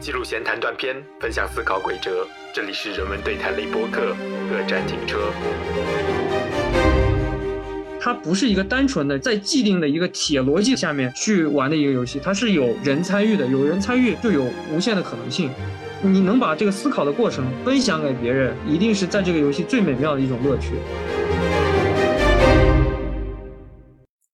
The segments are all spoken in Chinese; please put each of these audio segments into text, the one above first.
记录闲谈断片，分享思考轨哲。这里是人文对谈类播客，各站停车。它不是一个单纯的在既定的一个铁逻辑下面去玩的一个游戏，它是有人参与的，有人参与就有无限的可能性。你能把这个思考的过程分享给别人，一定是在这个游戏最美妙的一种乐趣。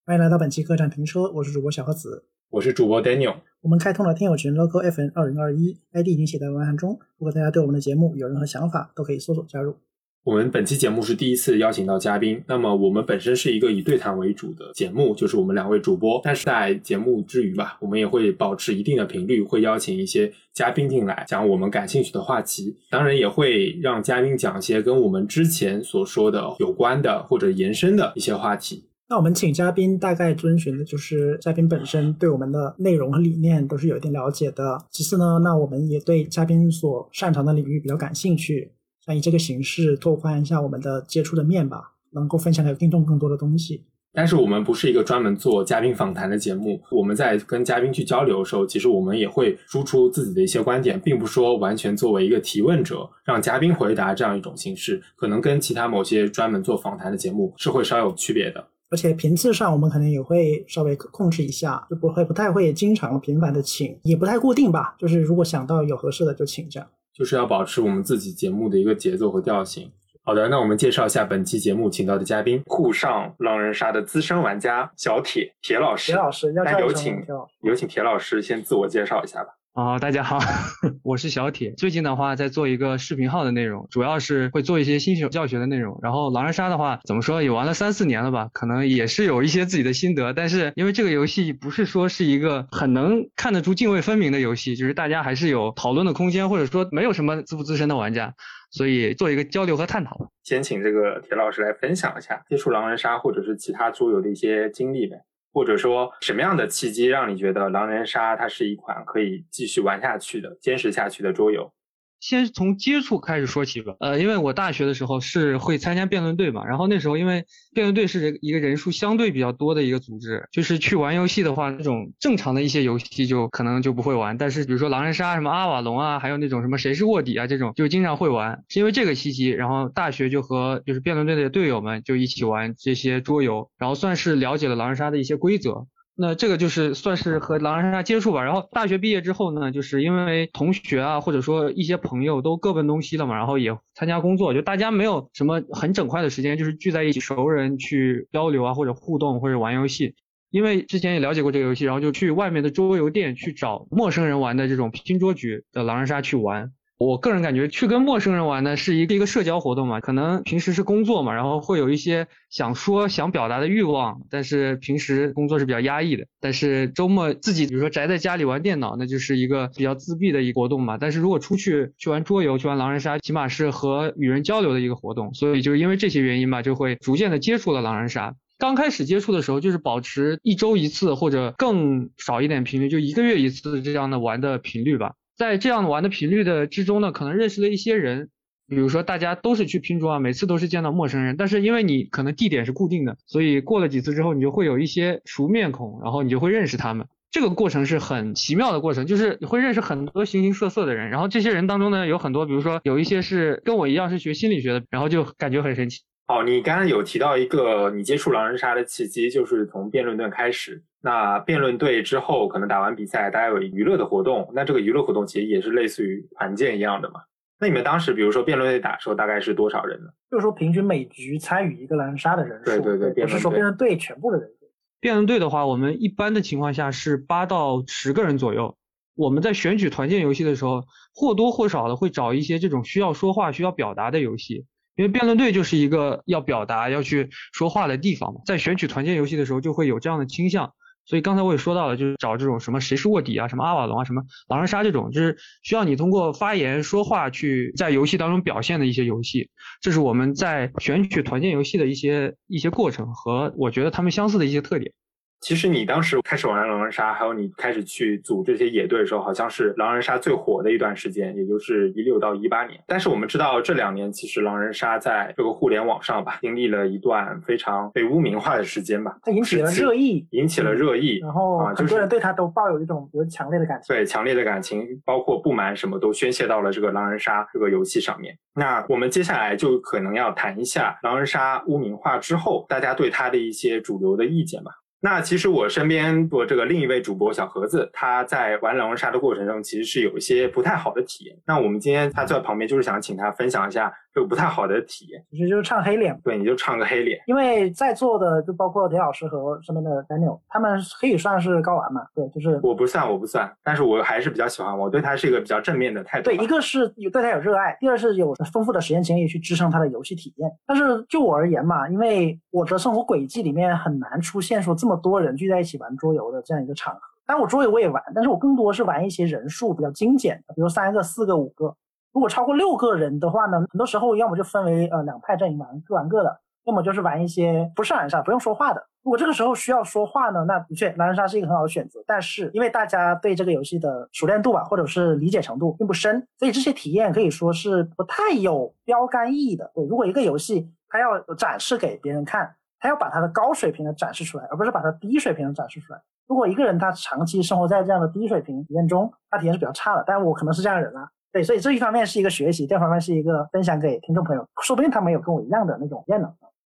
欢迎来到本期客栈停车，我是主播小何子，我是主播 Daniel。我们开通了听友群 local FN 二零二一，ID 已经写在文案中。如果大家对我们的节目有任何想法，都可以搜索加入。我们本期节目是第一次邀请到嘉宾，那么我们本身是一个以对谈为主的节目，就是我们两位主播。但是在节目之余吧，我们也会保持一定的频率，会邀请一些嘉宾进来讲我们感兴趣的话题。当然也会让嘉宾讲一些跟我们之前所说的有关的或者延伸的一些话题。那我们请嘉宾大概遵循的就是嘉宾本身对我们的内容和理念都是有一定了解的。其次呢，那我们也对嘉宾所擅长的领域比较感兴趣。想以这个形式拓宽一下我们的接触的面吧，能够分享给听众更多的东西。但是我们不是一个专门做嘉宾访谈的节目，我们在跟嘉宾去交流的时候，其实我们也会输出自己的一些观点，并不说完全作为一个提问者让嘉宾回答这样一种形式，可能跟其他某些专门做访谈的节目是会稍有区别的。而且频次上我们可能也会稍微控制一下，就不会不太会经常频繁的请，也不太固定吧。就是如果想到有合适的就请这样。就是要保持我们自己节目的一个节奏和调性。好的，那我们介绍一下本期节目请到的嘉宾——沪上狼人杀的资深玩家小铁铁老师。铁老师，那有请有请铁老师先自我介绍一下吧。啊，大家好，我是小铁。最近的话，在做一个视频号的内容，主要是会做一些新手教学的内容。然后狼人杀的话，怎么说也玩了三四年了吧，可能也是有一些自己的心得。但是因为这个游戏不是说是一个很能看得出泾渭分明的游戏，就是大家还是有讨论的空间，或者说没有什么资不资深的玩家，所以做一个交流和探讨。先请这个铁老师来分享一下接触狼人杀或者是其他桌游的一些经历呗。或者说什么样的契机让你觉得狼人杀它是一款可以继续玩下去的、坚持下去的桌游？先从接触开始说起吧。呃，因为我大学的时候是会参加辩论队嘛，然后那时候因为辩论队是一个人数相对比较多的一个组织，就是去玩游戏的话，那种正常的一些游戏就可能就不会玩。但是比如说狼人杀、什么阿瓦隆啊，还有那种什么谁是卧底啊这种，就经常会玩。是因为这个契机，然后大学就和就是辩论队的队友们就一起玩这些桌游，然后算是了解了狼人杀的一些规则。那这个就是算是和狼人杀接触吧。然后大学毕业之后呢，就是因为同学啊，或者说一些朋友都各奔东西了嘛，然后也参加工作，就大家没有什么很整块的时间，就是聚在一起熟人去交流啊，或者互动或者玩游戏。因为之前也了解过这个游戏，然后就去外面的桌游店去找陌生人玩的这种拼桌局的狼人杀去玩。我个人感觉去跟陌生人玩呢是一个一个社交活动嘛，可能平时是工作嘛，然后会有一些想说想表达的欲望，但是平时工作是比较压抑的。但是周末自己比如说宅在家里玩电脑，那就是一个比较自闭的一个活动嘛。但是如果出去去玩桌游、去玩狼人杀，起码是和与人交流的一个活动。所以就是因为这些原因吧，就会逐渐的接触了狼人杀。刚开始接触的时候，就是保持一周一次或者更少一点频率，就一个月一次这样的玩的频率吧。在这样玩的频率的之中呢，可能认识了一些人，比如说大家都是去拼桌啊，每次都是见到陌生人，但是因为你可能地点是固定的，所以过了几次之后，你就会有一些熟面孔，然后你就会认识他们。这个过程是很奇妙的过程，就是你会认识很多形形色色的人，然后这些人当中呢，有很多，比如说有一些是跟我一样是学心理学的，然后就感觉很神奇。哦，你刚刚有提到一个你接触狼人杀的契机，就是从辩论队开始。那辩论队之后，可能打完比赛，大家有娱乐的活动。那这个娱乐活动其实也是类似于团建一样的嘛？那你们当时，比如说辩论队打的时候，大概是多少人呢？就是说平均每局参与一个狼人杀的人数。对对对，不是说辩论队全部的人数。辩论队的话，我们一般的情况下是八到十个人左右。我们在选取团建游戏的时候，或多或少的会找一些这种需要说话、需要表达的游戏。因为辩论队就是一个要表达、要去说话的地方嘛，在选取团建游戏的时候就会有这样的倾向，所以刚才我也说到了，就是找这种什么谁是卧底啊、什么阿瓦隆啊、什么狼人杀这种，就是需要你通过发言说话去在游戏当中表现的一些游戏，这是我们在选取团建游戏的一些一些过程和我觉得他们相似的一些特点。其实你当时开始玩狼人杀，还有你开始去组这些野队的时候，好像是狼人杀最火的一段时间，也就是一六到一八年。但是我们知道这两年，其实狼人杀在这个互联网上吧，经历了一段非常被污名化的时间吧，它引起了热议，引起了热议，然后很多人对他都抱有一种比较强烈的感情，对强烈的感情，包括不满什么都宣泄到了这个狼人杀这个游戏上面。那我们接下来就可能要谈一下狼人杀污名化之后，大家对它的一些主流的意见吧。那其实我身边我这个另一位主播小盒子，他在玩狼人杀的过程中，其实是有一些不太好的体验。那我们今天他坐在旁边，就是想请他分享一下。就不太好的体验，其实就是唱黑脸。对，你就唱个黑脸。因为在座的就包括田老师和身边的 Daniel，他们可以算是高玩嘛？对，就是我不算，我不算，但是我还是比较喜欢，我对他是一个比较正面的态度。对，一个是有对他有热爱，第二是有丰富的实验经历去支撑他的游戏体验。但是就我而言嘛，因为我的生活轨迹里面很难出现说这么多人聚在一起玩桌游的这样一个场合。当然我桌游我也玩，但是我更多是玩一些人数比较精简的，比如三个、四个、五个。如果超过六个人的话呢，很多时候要么就分为呃两派阵营玩，各玩各的；要么就是玩一些不是狼人杀不用说话的。如果这个时候需要说话呢，那的确狼人杀是一个很好的选择。但是因为大家对这个游戏的熟练度吧，或者是理解程度并不深，所以这些体验可以说是不太有标杆意义的。对，如果一个游戏它要展示给别人看，它要把它的高水平的展示出来，而不是把它低水平的展示出来。如果一个人他长期生活在这样的低水平体验中，他体验是比较差的。但我可能是这样的人啊。对，所以这一方面是一个学习，第二方面是一个分享给听众朋友，说不定他们有跟我一样的那种验呢。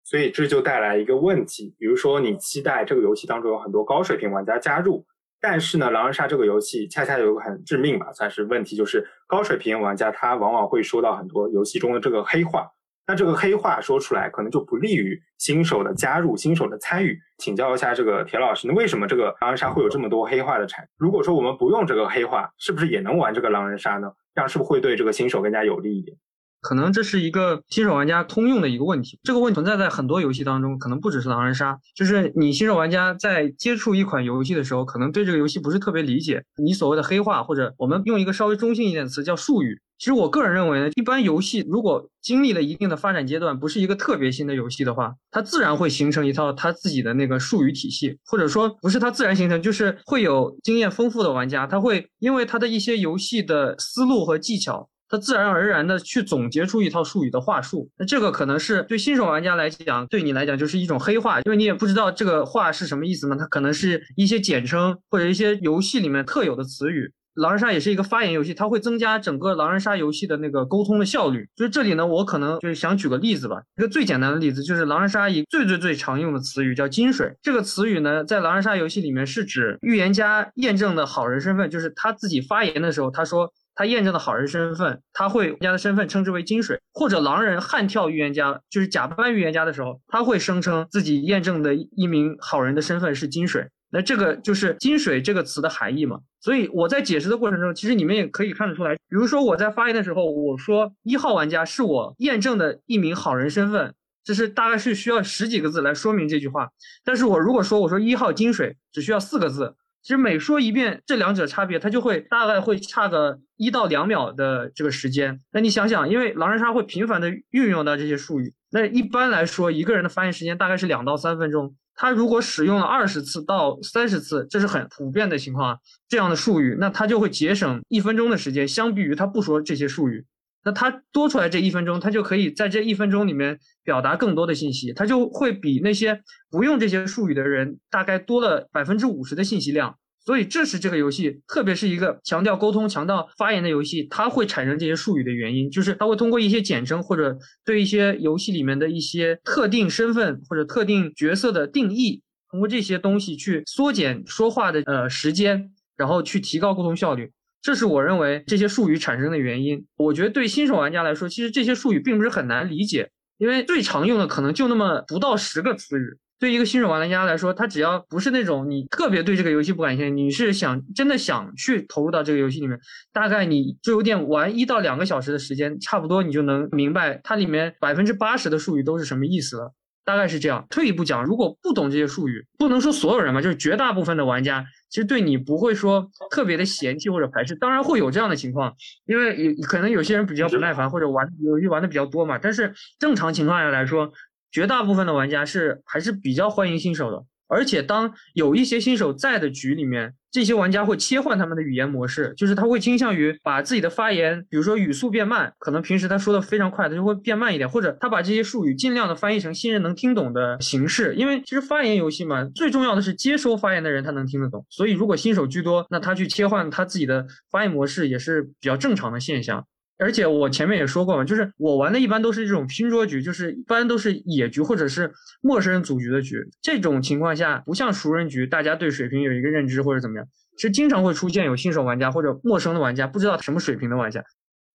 所以这就带来一个问题，比如说你期待这个游戏当中有很多高水平玩家加入，但是呢，狼人杀这个游戏恰恰有个很致命吧，算是问题，就是高水平玩家他往往会说到很多游戏中的这个黑话。那这个黑话说出来，可能就不利于新手的加入、新手的参与。请教一下这个铁老师，那为什么这个狼人杀会有这么多黑话的产？如果说我们不用这个黑话，是不是也能玩这个狼人杀呢？这样是不是会对这个新手更加有利一点？可能这是一个新手玩家通用的一个问题。这个问题存在在很多游戏当中，可能不只是狼人杀。就是你新手玩家在接触一款游戏的时候，可能对这个游戏不是特别理解。你所谓的黑化，或者我们用一个稍微中性一点的词叫术语。其实我个人认为呢，一般游戏如果经历了一定的发展阶段，不是一个特别新的游戏的话，它自然会形成一套它自己的那个术语体系，或者说不是它自然形成，就是会有经验丰富的玩家，他会因为他的一些游戏的思路和技巧。他自然而然的去总结出一套术语的话术，那这个可能是对新手玩家来讲，对你来讲就是一种黑话，因为你也不知道这个话是什么意思嘛。它可能是一些简称或者一些游戏里面特有的词语。狼人杀也是一个发言游戏，它会增加整个狼人杀游戏的那个沟通的效率。就是这里呢，我可能就是想举个例子吧，一个最简单的例子就是狼人杀一最最最常用的词语叫金水。这个词语呢，在狼人杀游戏里面是指预言家验证的好人身份，就是他自己发言的时候，他说。他验证的好人身份，他会家的身份称之为金水，或者狼人悍跳预言家，就是假扮预言家的时候，他会声称自己验证的一名好人的身份是金水。那这个就是金水这个词的含义嘛？所以我在解释的过程中，其实你们也可以看得出来，比如说我在发言的时候，我说一号玩家是我验证的一名好人身份，这是大概是需要十几个字来说明这句话。但是我如果说我说一号金水，只需要四个字。其实每说一遍这两者差别，它就会大概会差个一到两秒的这个时间。那你想想，因为狼人杀会频繁的运用到这些术语，那一般来说一个人的发言时间大概是两到三分钟。他如果使用了二十次到三十次，这是很普遍的情况啊，这样的术语，那他就会节省一分钟的时间，相比于他不说这些术语。那他多出来这一分钟，他就可以在这一分钟里面表达更多的信息，他就会比那些不用这些术语的人大概多了百分之五十的信息量。所以这是这个游戏，特别是一个强调沟通、强调发言的游戏，它会产生这些术语的原因，就是它会通过一些简称或者对一些游戏里面的一些特定身份或者特定角色的定义，通过这些东西去缩减说话的呃时间，然后去提高沟通效率。这是我认为这些术语产生的原因。我觉得对新手玩家来说，其实这些术语并不是很难理解，因为最常用的可能就那么不到十个词语。对一个新手玩家来说，他只要不是那种你特别对这个游戏不感兴趣，你是想真的想去投入到这个游戏里面，大概你就有点玩一到两个小时的时间，差不多你就能明白它里面百分之八十的术语都是什么意思了。大概是这样。退一步讲，如果不懂这些术语，不能说所有人嘛，就是绝大部分的玩家。其实对你不会说特别的嫌弃或者排斥，当然会有这样的情况，因为有可能有些人比较不耐烦或者玩游戏玩的比较多嘛。但是正常情况下来说，绝大部分的玩家是还是比较欢迎新手的。而且当有一些新手在的局里面，这些玩家会切换他们的语言模式，就是他会倾向于把自己的发言，比如说语速变慢，可能平时他说的非常快，他就会变慢一点，或者他把这些术语尽量的翻译成新人能听懂的形式。因为其实发言游戏嘛，最重要的是接收发言的人他能听得懂，所以如果新手居多，那他去切换他自己的发言模式也是比较正常的现象。而且我前面也说过嘛，就是我玩的一般都是这种拼桌局，就是一般都是野局或者是陌生人组局的局。这种情况下，不像熟人局，大家对水平有一个认知或者怎么样，是经常会出现有新手玩家或者陌生的玩家，不知道什么水平的玩家。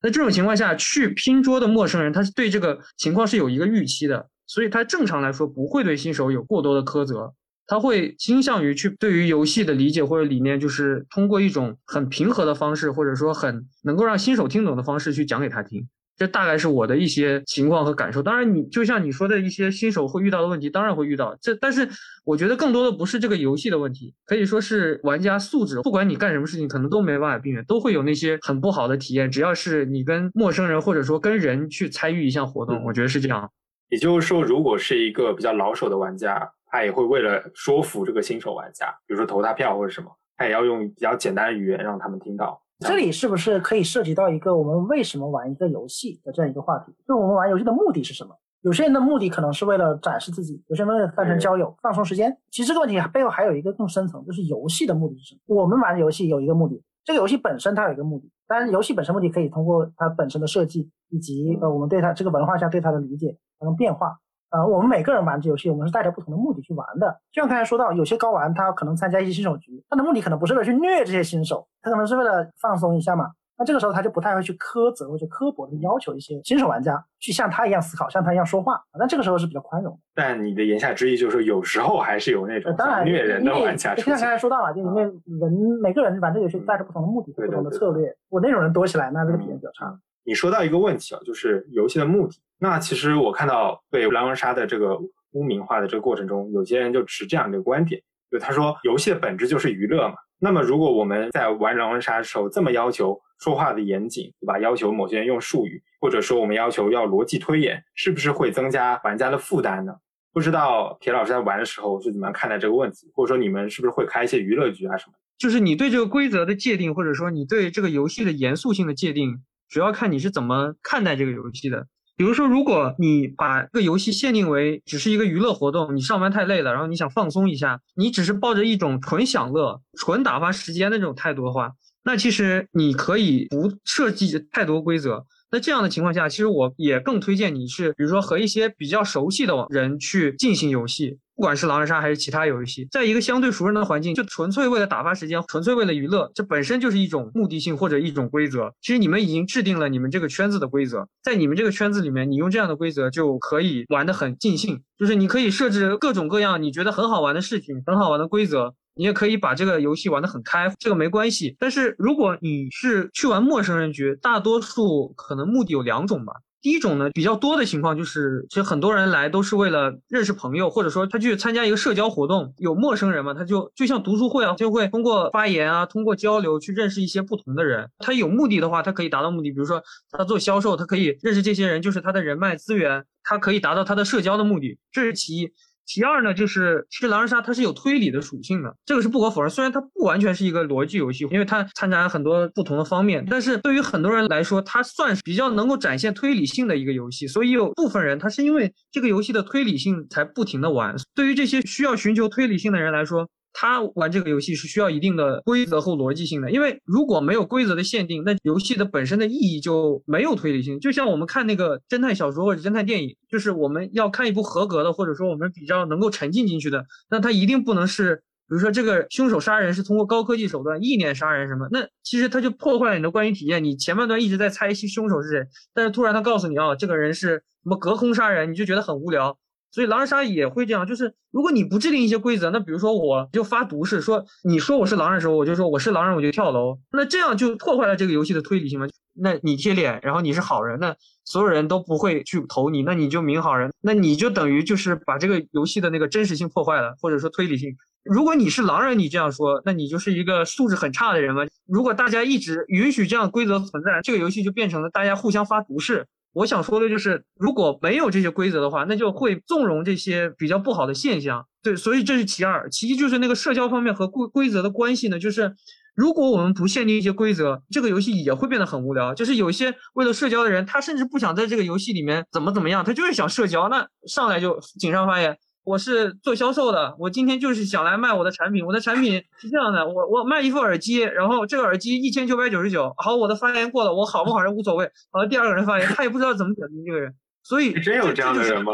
那这种情况下去拼桌的陌生人，他是对这个情况是有一个预期的，所以他正常来说不会对新手有过多的苛责。他会倾向于去对于游戏的理解或者理念，就是通过一种很平和的方式，或者说很能够让新手听懂的方式去讲给他听。这大概是我的一些情况和感受。当然，你就像你说的一些新手会遇到的问题，当然会遇到。这但是我觉得更多的不是这个游戏的问题，可以说是玩家素质。不管你干什么事情，可能都没办法避免，都会有那些很不好的体验。只要是你跟陌生人或者说跟人去参与一项活动，我觉得是这样。也就是说，如果是一个比较老手的玩家。他也会为了说服这个新手玩家，比如说投他票或者什么，他也要用比较简单的语言让他们听到。这里是不是可以涉及到一个我们为什么玩一个游戏的这样一个话题？就是我们玩游戏的目的是什么？有些人的目的可能是为了展示自己，有些人为了单纯交友、放松时间。其实这个问题背后还有一个更深层，就是游戏的目的是什么？我们玩游戏有一个目的，这个游戏本身它有一个目的，当然游戏本身目的可以通过它本身的设计以及呃我们对它这个文化下对它的理解发生变化。呃，我们每个人玩这游戏，我们是带着不同的目的去玩的。就像刚才说到，有些高玩他可能参加一些新手局，他的目的可能不是为了去虐这些新手，他可能是为了放松一下嘛。那这个时候他就不太会去苛责或者刻薄的要求一些新手玩家去像他一样思考，像他一样说话。那这个时候是比较宽容。但你的言下之意就是说，有时候还是有那种虐人的玩家。就像刚才说到了，就因为人每个人玩这游戏带着不同的目的、不同的策略。我那种人多起来，那这个体验比较差。你说到一个问题啊，就是游戏的目的。那其实我看到被狼人杀的这个污名化的这个过程中，有些人就持这样的一个观点，就他说游戏的本质就是娱乐嘛。那么如果我们在玩狼人杀的时候这么要求说话的严谨，对吧？要求某些人用术语，或者说我们要求要逻辑推演，是不是会增加玩家的负担呢？不知道铁老师在玩的时候是怎么看待这个问题，或者说你们是不是会开一些娱乐局啊什么？就是你对这个规则的界定，或者说你对这个游戏的严肃性的界定，主要看你是怎么看待这个游戏的。比如说，如果你把这个游戏限定为只是一个娱乐活动，你上班太累了，然后你想放松一下，你只是抱着一种纯享乐、纯打发时间的这种态度的话，那其实你可以不设计太多规则。那这样的情况下，其实我也更推荐你是，比如说和一些比较熟悉的人去进行游戏。不管是狼人杀还是其他游戏，在一个相对熟人的环境，就纯粹为了打发时间，纯粹为了娱乐，这本身就是一种目的性或者一种规则。其实你们已经制定了你们这个圈子的规则，在你们这个圈子里面，你用这样的规则就可以玩得很尽兴。就是你可以设置各种各样你觉得很好玩的事情，很好玩的规则，你也可以把这个游戏玩得很开，这个没关系。但是如果你是去玩陌生人局，大多数可能目的有两种吧。第一种呢，比较多的情况就是，其实很多人来都是为了认识朋友，或者说他去参加一个社交活动，有陌生人嘛，他就就像读书会啊，就会通过发言啊，通过交流去认识一些不同的人。他有目的的话，他可以达到目的，比如说他做销售，他可以认识这些人，就是他的人脉资源，他可以达到他的社交的目的，这是其一。其二呢，就是其实狼人杀它是有推理的属性的，这个是不可否认。虽然它不完全是一个逻辑游戏，因为它掺杂很多不同的方面，但是对于很多人来说，它算是比较能够展现推理性的一个游戏。所以有部分人他是因为这个游戏的推理性才不停的玩。对于这些需要寻求推理性的人来说，他玩这个游戏是需要一定的规则和逻辑性的，因为如果没有规则的限定，那游戏的本身的意义就没有推理性。就像我们看那个侦探小说或者侦探电影，就是我们要看一部合格的，或者说我们比较能够沉浸进去的，那它一定不能是，比如说这个凶手杀人是通过高科技手段意念杀人什么，那其实他就破坏了你的观影体验。你前半段一直在猜凶手是谁，但是突然他告诉你啊，这个人是什么隔空杀人，你就觉得很无聊。所以狼人杀也会这样，就是如果你不制定一些规则，那比如说我就发毒誓，说你说我是狼人的时候，我就说我是狼人，我就跳楼，那这样就破坏了这个游戏的推理性嘛？那你贴脸，然后你是好人，那所有人都不会去投你，那你就明好人，那你就等于就是把这个游戏的那个真实性破坏了，或者说推理性。如果你是狼人，你这样说，那你就是一个素质很差的人嘛？如果大家一直允许这样规则存在，这个游戏就变成了大家互相发毒誓。我想说的就是，如果没有这些规则的话，那就会纵容这些比较不好的现象。对，所以这是其二。其一就是那个社交方面和规规则的关系呢，就是如果我们不限定一些规则，这个游戏也会变得很无聊。就是有些为了社交的人，他甚至不想在这个游戏里面怎么怎么样，他就是想社交，那上来就井上发言。我是做销售的，我今天就是想来卖我的产品。我的产品是这样的，我我卖一副耳机，然后这个耳机一千九百九十九。好，我的发言过了，我好不好人无所谓。好，第二个人发言，他也不知道怎么点评这个人，所以真有这样的人吗？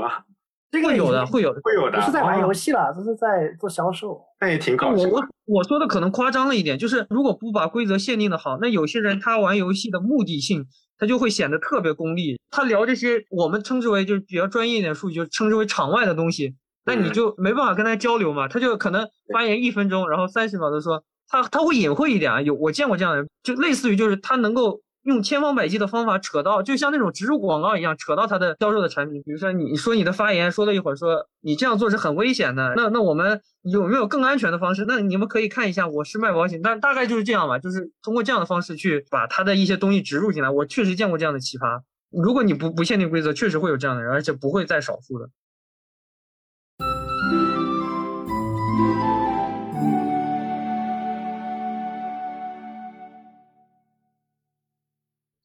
这个有的，会有的，会有的。不是在玩游戏了，这是在做销售。那也挺搞笑。我我我说的可能夸张了一点，就是如果不把规则限定的好，那有些人他玩游戏的目的性，他就会显得特别功利。他聊这些我们称之为就是比较专业一点术语，就称之为场外的东西。那你就没办法跟他交流嘛，他就可能发言一分钟，然后三十秒的说他他会隐晦一点啊，有我见过这样的人，就类似于就是他能够用千方百计的方法扯到，就像那种植入广告一样，扯到他的销售的产品。比如说你说你的发言说了一会儿，说你这样做是很危险的，那那我们有没有更安全的方式？那你们可以看一下，我是卖保险，但大概就是这样吧，就是通过这样的方式去把他的一些东西植入进来。我确实见过这样的奇葩，如果你不不限定规则，确实会有这样的人，而且不会在少数的。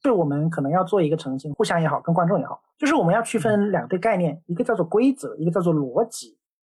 就我们可能要做一个澄清，互相也好，跟观众也好，就是我们要区分两对概念，一个叫做规则，一个叫做逻辑。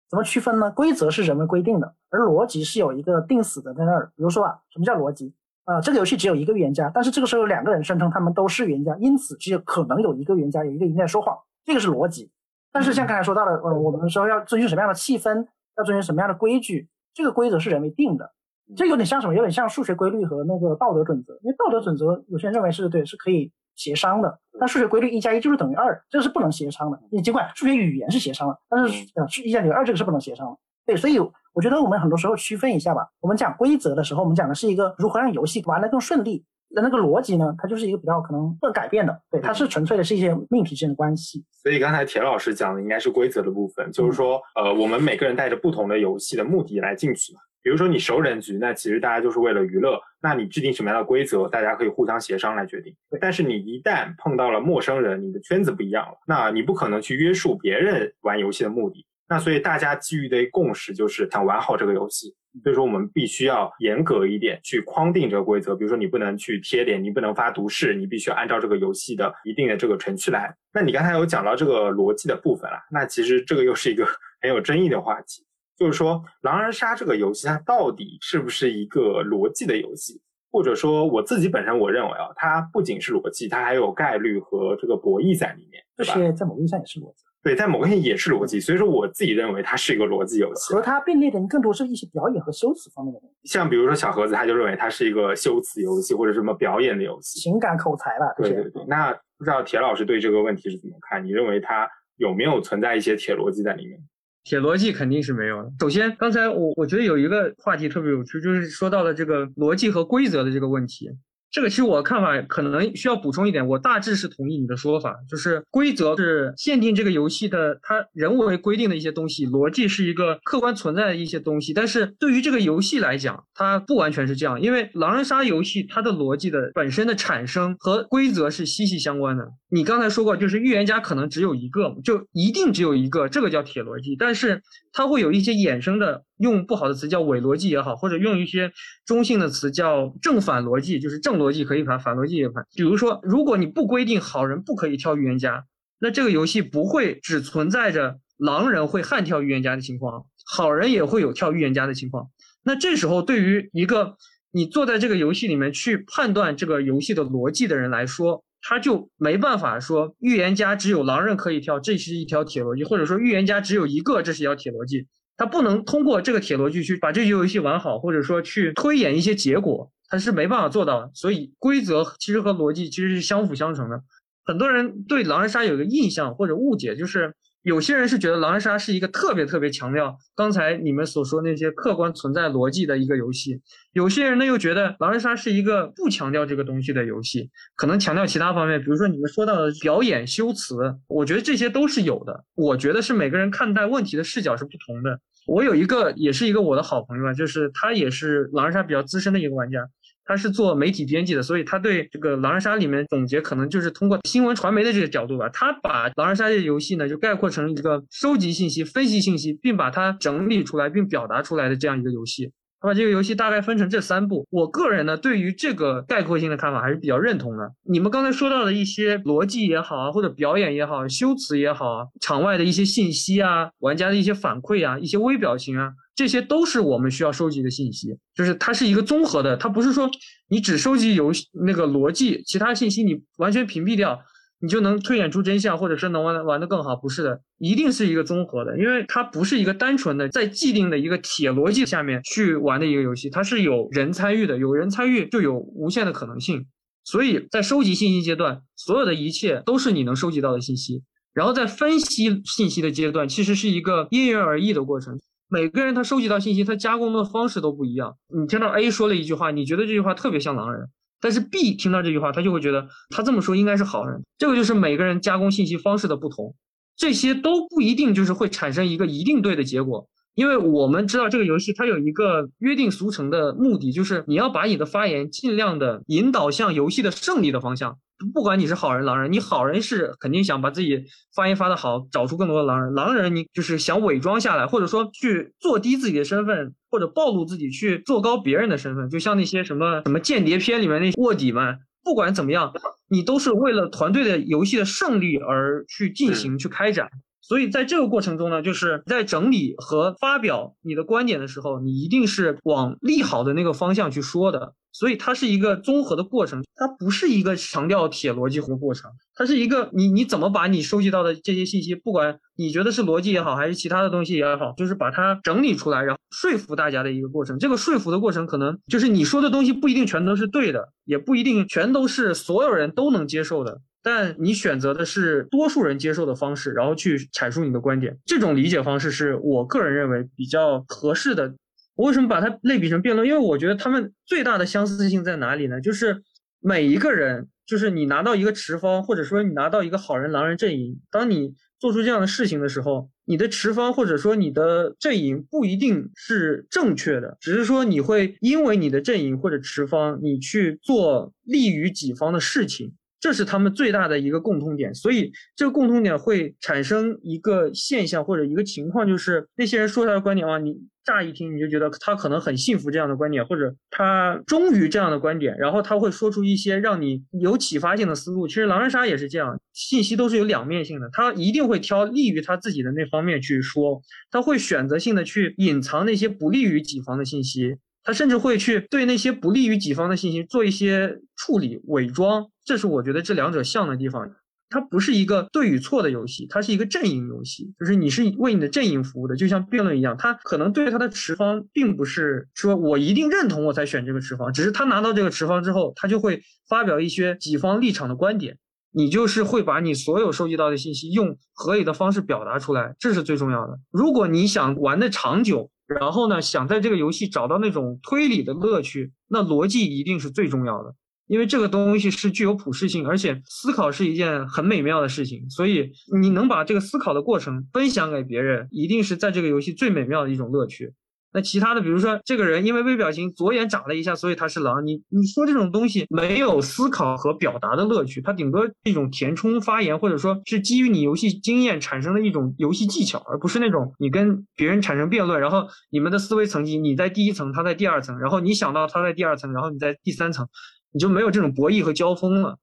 怎么区分呢？规则是人为规定的，而逻辑是有一个定死的在那儿。比如说啊，什么叫逻辑？啊，这个游戏只有一个预言家，但是这个时候有两个人声称他们都是预言家，因此只有可能有一个预言家，有一个预言家说谎，这个是逻辑。但是像刚才说到的，呃，我们说要遵循什么样的气氛，要遵循什么样的规矩，这个规则是人为定的。这有点像什么？有点像数学规律和那个道德准则。因为道德准则有些人认为是对，是可以协商的。但数学规律一加一就是等于二，这个是不能协商的。你尽管数学语言是协商了，但是呃，一加等于二这个是不能协商的。对，所以我觉得我们很多时候区分一下吧。我们讲规则的时候，我们讲的是一个如何让游戏玩得更顺利。那那个逻辑呢？它就是一个比较可能不改变的，对，它是纯粹的是一些命题之间的关系。所以刚才田老师讲的应该是规则的部分，就是说，呃，我们每个人带着不同的游戏的目的来进去嘛。比如说你熟人局，那其实大家就是为了娱乐，那你制定什么样的规则，大家可以互相协商来决定。但是你一旦碰到了陌生人，你的圈子不一样了，那你不可能去约束别人玩游戏的目的。那所以大家基于的共识就是想玩好这个游戏。所以说，我们必须要严格一点去框定这个规则。比如说，你不能去贴脸，你不能发毒誓，你必须要按照这个游戏的一定的这个程序来。那你刚才有讲到这个逻辑的部分了，那其实这个又是一个 很有争议的话题，就是说狼人杀这个游戏它到底是不是一个逻辑的游戏？或者说，我自己本身我认为啊，它不仅是逻辑，它还有概率和这个博弈在里面，这些在某个意义上也是逻辑。对，在某个意义也是逻辑，所以说我自己认为它是一个逻辑游戏。和它并列的更多是一些表演和修辞方面的东西。像比如说小盒子，他就认为它是一个修辞游戏或者什么表演的游戏，情感口才吧。对对对。那不知道铁老师对这个问题是怎么看？你认为它有没有存在一些铁逻辑在里面？写逻辑肯定是没有的。首先，刚才我我觉得有一个话题特别有趣，就是说到了这个逻辑和规则的这个问题。这个其实我看法可能需要补充一点，我大致是同意你的说法，就是规则是限定这个游戏的，它人为规定的一些东西，逻辑是一个客观存在的一些东西。但是对于这个游戏来讲，它不完全是这样，因为狼人杀游戏它的逻辑的本身的产生和规则是息息相关的。你刚才说过，就是预言家可能只有一个，就一定只有一个，这个叫铁逻辑，但是它会有一些衍生的。用不好的词叫伪逻辑也好，或者用一些中性的词叫正反逻辑，就是正逻辑可以反，反逻辑也反。比如说，如果你不规定好人不可以跳预言家，那这个游戏不会只存在着狼人会悍跳预言家的情况，好人也会有跳预言家的情况。那这时候，对于一个你坐在这个游戏里面去判断这个游戏的逻辑的人来说，他就没办法说预言家只有狼人可以跳，这是一条铁逻辑，或者说预言家只有一个，这是一条铁逻辑。他不能通过这个铁逻辑去把这局游戏玩好，或者说去推演一些结果，他是没办法做到的。所以规则其实和逻辑其实是相辅相成的。很多人对狼人杀有个印象或者误解，就是有些人是觉得狼人杀是一个特别特别强调刚才你们所说那些客观存在逻辑的一个游戏，有些人呢又觉得狼人杀是一个不强调这个东西的游戏，可能强调其他方面，比如说你们说到的表演修辞，我觉得这些都是有的。我觉得是每个人看待问题的视角是不同的。我有一个，也是一个我的好朋友啊，就是他也是狼人杀比较资深的一个玩家。他是做媒体编辑的，所以他对这个狼人杀里面总结可能就是通过新闻传媒的这个角度吧。他把狼人杀这个游戏呢，就概括成一个收集信息、分析信息，并把它整理出来并表达出来的这样一个游戏。他把这个游戏大概分成这三步。我个人呢，对于这个概括性的看法还是比较认同的。你们刚才说到的一些逻辑也好啊，或者表演也好、修辞也好啊，场外的一些信息啊，玩家的一些反馈啊，一些微表情啊。这些都是我们需要收集的信息，就是它是一个综合的，它不是说你只收集游戏那个逻辑，其他信息你完全屏蔽掉，你就能推演出真相，或者是能玩玩得更好，不是的，一定是一个综合的，因为它不是一个单纯的在既定的一个铁逻辑下面去玩的一个游戏，它是有人参与的，有人参与就有无限的可能性，所以在收集信息阶段，所有的一切都是你能收集到的信息，然后在分析信息的阶段，其实是一个因人而异的过程。每个人他收集到信息，他加工的方式都不一样。你听到 A 说了一句话，你觉得这句话特别像狼人，但是 B 听到这句话，他就会觉得他这么说应该是好人。这个就是每个人加工信息方式的不同，这些都不一定就是会产生一个一定对的结果。因为我们知道这个游戏它有一个约定俗成的目的，就是你要把你的发言尽量的引导向游戏的胜利的方向。不管你是好人狼人，你好人是肯定想把自己发言发的好，找出更多的狼人。狼人你就是想伪装下来，或者说去做低自己的身份，或者暴露自己去做高别人的身份。就像那些什么什么间谍片里面那些卧底们，不管怎么样，你都是为了团队的游戏的胜利而去进行去开展。所以在这个过程中呢，就是在整理和发表你的观点的时候，你一定是往利好的那个方向去说的。所以它是一个综合的过程，它不是一个强调铁逻辑的过程，它是一个你你怎么把你收集到的这些信息，不管你觉得是逻辑也好，还是其他的东西也好，就是把它整理出来，然后说服大家的一个过程。这个说服的过程，可能就是你说的东西不一定全都是对的，也不一定全都是所有人都能接受的，但你选择的是多数人接受的方式，然后去阐述你的观点。这种理解方式是我个人认为比较合适的。我为什么把它类比成辩论？因为我觉得他们最大的相似性在哪里呢？就是每一个人，就是你拿到一个持方，或者说你拿到一个好人、狼人阵营，当你做出这样的事情的时候，你的持方或者说你的阵营不一定是正确的，只是说你会因为你的阵营或者持方，你去做利于己方的事情。这是他们最大的一个共通点，所以这个共通点会产生一个现象或者一个情况，就是那些人说他的观点啊，你乍一听你就觉得他可能很信服这样的观点，或者他忠于这样的观点，然后他会说出一些让你有启发性的思路。其实狼人杀也是这样，信息都是有两面性的，他一定会挑利于他自己的那方面去说，他会选择性的去隐藏那些不利于己方的信息。他甚至会去对那些不利于己方的信息做一些处理、伪装，这是我觉得这两者像的地方。它不是一个对与错的游戏，它是一个阵营游戏，就是你是为你的阵营服务的，就像辩论一样。他可能对他的持方并不是说我一定认同我才选这个持方，只是他拿到这个持方之后，他就会发表一些己方立场的观点。你就是会把你所有收集到的信息用合理的方式表达出来，这是最重要的。如果你想玩的长久，然后呢，想在这个游戏找到那种推理的乐趣，那逻辑一定是最重要的，因为这个东西是具有普适性，而且思考是一件很美妙的事情，所以你能把这个思考的过程分享给别人，一定是在这个游戏最美妙的一种乐趣。那其他的，比如说这个人因为微表情左眼眨了一下，所以他是狼。你你说这种东西没有思考和表达的乐趣，它顶多是一种填充发言，或者说是基于你游戏经验产生的一种游戏技巧，而不是那种你跟别人产生辩论，然后你们的思维层级你在第一层，他在第二层，然后你想到他在第二层，然后你在第三层，你就没有这种博弈和交锋了。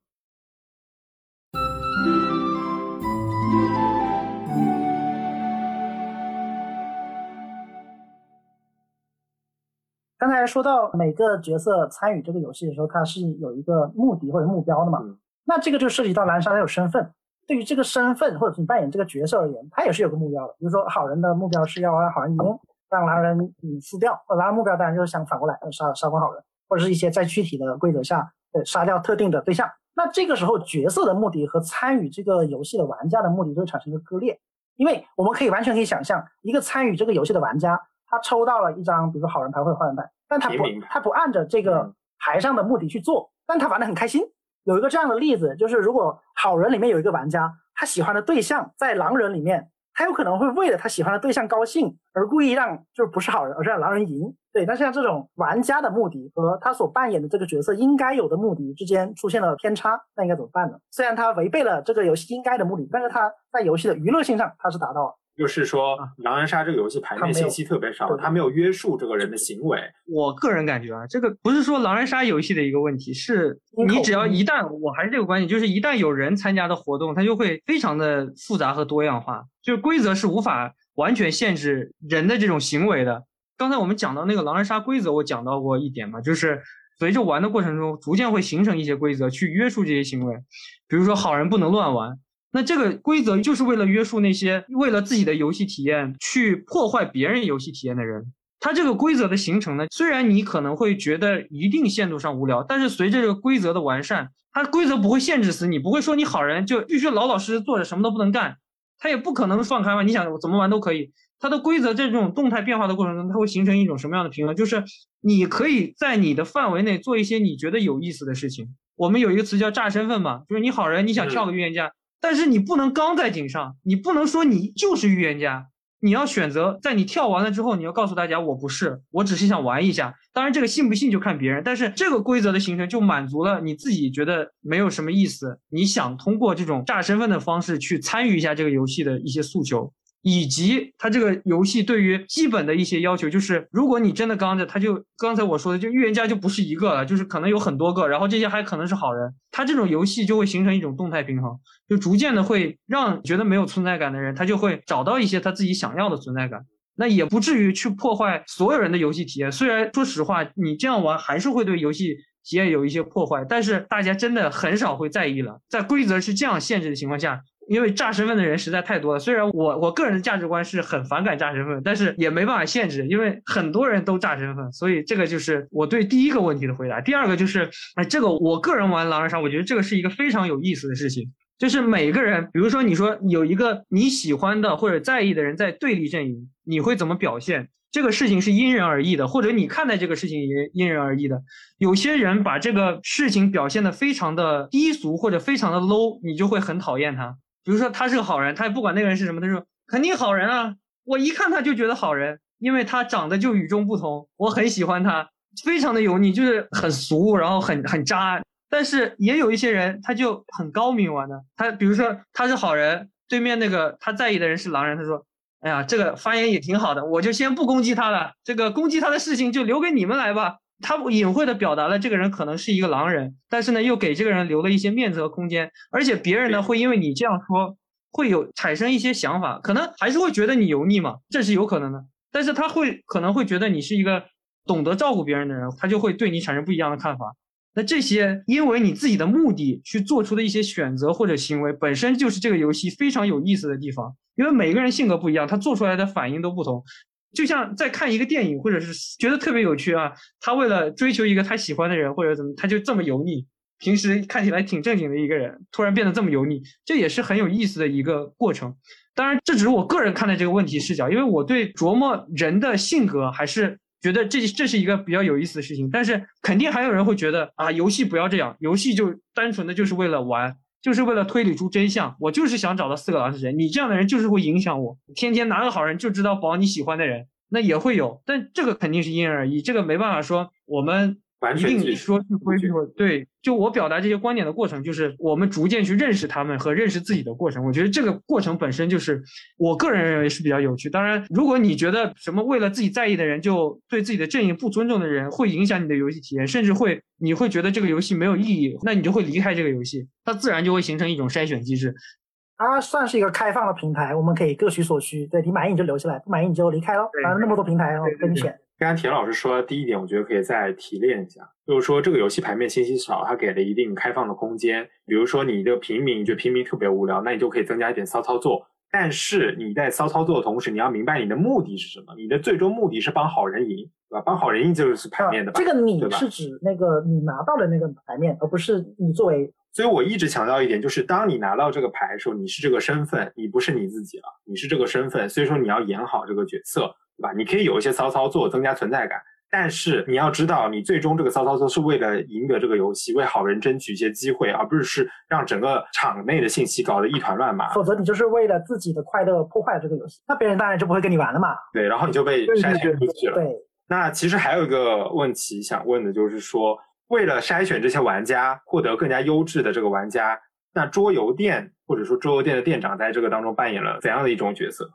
刚才说到每个角色参与这个游戏的时候，他是有一个目的或者目标的嘛？那这个就涉及到蓝沙他有身份，对于这个身份或者是你扮演这个角色而言，他也是有个目标的。比如说好人的目标是要让好人赢，让狼人嗯输掉。狼人目标当然就是想反过来杀杀光好人，或者是一些在具体的规则下呃杀掉特定的对象。那这个时候角色的目的和参与这个游戏的玩家的目的就会产生一个割裂，因为我们可以完全可以想象一个参与这个游戏的玩家。他抽到了一张，比如说好人牌或者坏人牌，但他不，他不按着这个牌上的目的去做，但他玩的很开心。有一个这样的例子，就是如果好人里面有一个玩家，他喜欢的对象在狼人里面，他有可能会为了他喜欢的对象高兴而故意让就是不是好人，而是让狼人赢。对，那像这种玩家的目的和他所扮演的这个角色应该有的目的之间出现了偏差，那应该怎么办呢？虽然他违背了这个游戏应该的目的，但是他在游戏的娱乐性上他是达到了。就是说，狼人杀这个游戏牌面信息特别少，它没有约束这个人的行为。我个人感觉啊，这个不是说狼人杀游戏的一个问题，是你只要一旦，我还是这个观点，就是一旦有人参加的活动，它就会非常的复杂和多样化，就是规则是无法完全限制人的这种行为的。刚才我们讲到那个狼人杀规则，我讲到过一点嘛，就是随着玩的过程中，逐渐会形成一些规则去约束这些行为，比如说好人不能乱玩。那这个规则就是为了约束那些为了自己的游戏体验去破坏别人游戏体验的人。它这个规则的形成呢，虽然你可能会觉得一定限度上无聊，但是随着这个规则的完善，它规则不会限制死你，不会说你好人就必须老老实实坐着什么都不能干，它也不可能放开嘛，你想怎么玩都可以。它的规则在这种动态变化的过程中，它会形成一种什么样的平衡？就是你可以在你的范围内做一些你觉得有意思的事情。我们有一个词叫炸身份嘛，就是你好人，你想跳个预言家。但是你不能刚在井上，你不能说你就是预言家，你要选择在你跳完了之后，你要告诉大家我不是，我只是想玩一下。当然这个信不信就看别人，但是这个规则的形成就满足了你自己觉得没有什么意思，你想通过这种炸身份的方式去参与一下这个游戏的一些诉求。以及它这个游戏对于基本的一些要求，就是如果你真的刚着，他就刚才我说的，就预言家就不是一个了，就是可能有很多个，然后这些还可能是好人，他这种游戏就会形成一种动态平衡，就逐渐的会让觉得没有存在感的人，他就会找到一些他自己想要的存在感，那也不至于去破坏所有人的游戏体验。虽然说实话，你这样玩还是会对游戏体验有一些破坏，但是大家真的很少会在意了，在规则是这样限制的情况下。因为炸身份的人实在太多了，虽然我我个人的价值观是很反感炸身份，但是也没办法限制，因为很多人都炸身份，所以这个就是我对第一个问题的回答。第二个就是，哎，这个我个人玩狼人杀，我觉得这个是一个非常有意思的事情，就是每个人，比如说你说有一个你喜欢的或者在意的人在对立阵营，你会怎么表现？这个事情是因人而异的，或者你看待这个事情也因人而异的。有些人把这个事情表现的非常的低俗或者非常的 low，你就会很讨厌他。比如说他是个好人，他也不管那个人是什么，他说肯定好人啊！我一看他就觉得好人，因为他长得就与众不同，我很喜欢他，非常的油腻，就是很俗，然后很很渣。但是也有一些人，他就很高明玩的，他比如说他是好人，对面那个他在意的人是狼人，他说，哎呀，这个发言也挺好的，我就先不攻击他了，这个攻击他的事情就留给你们来吧。他隐晦的表达了这个人可能是一个狼人，但是呢，又给这个人留了一些面子和空间，而且别人呢会因为你这样说，会有产生一些想法，可能还是会觉得你油腻嘛，这是有可能的。但是他会可能会觉得你是一个懂得照顾别人的人，他就会对你产生不一样的看法。那这些因为你自己的目的去做出的一些选择或者行为，本身就是这个游戏非常有意思的地方，因为每个人性格不一样，他做出来的反应都不同。就像在看一个电影，或者是觉得特别有趣啊，他为了追求一个他喜欢的人，或者怎么，他就这么油腻。平时看起来挺正经的一个人，突然变得这么油腻，这也是很有意思的一个过程。当然，这只是我个人看待这个问题视角，因为我对琢磨人的性格还是觉得这这是一个比较有意思的事情。但是肯定还有人会觉得啊，游戏不要这样，游戏就单纯的就是为了玩。就是为了推理出真相，我就是想找到四个狼是谁。你这样的人就是会影响我，天天拿个好人就知道保你喜欢的人，那也会有，但这个肯定是因人而异，这个没办法说我们。一定说去规矩，对，就我表达这些观点的过程，就是我们逐渐去认识他们和认识自己的过程。我觉得这个过程本身就是我个人认为是比较有趣。当然，如果你觉得什么为了自己在意的人就对自己的阵营不尊重的人，会影响你的游戏体验，甚至会你会觉得这个游戏没有意义，那你就会离开这个游戏。它自然就会形成一种筛选机制。它算是一个开放的平台，我们可以各取所需。对你满意你就留下来，不满意你就离开喽。反正那么多平台哦，跟你选。刚刚田老师说的第一点，我觉得可以再提炼一下，就是说这个游戏牌面信息少，它给了一定开放的空间。比如说你的平民，觉得平民特别无聊，那你就可以增加一点骚操作。但是你在骚操作的同时，你要明白你的目的是什么，你的最终目的是帮好人赢，对吧？帮好人赢就是牌面的吧。这个你是指那个你拿到的那个牌面，而不是你作为。所以我一直强调一点，就是当你拿到这个牌的时候，你是这个身份，你不是你自己了，你是这个身份。所以说你要演好这个角色，对吧？你可以有一些骚操作，增加存在感。但是你要知道，你最终这个骚操作是为了赢得这个游戏，为好人争取一些机会，而不是是让整个场内的信息搞得一团乱麻。否则你就是为了自己的快乐破坏这个游戏，那别人当然就不会跟你玩了嘛。对，然后你就被筛选出去了。对。那其实还有一个问题想问的就是说，为了筛选这些玩家，获得更加优质的这个玩家，那桌游店或者说桌游店的店长在这个当中扮演了怎样的一种角色？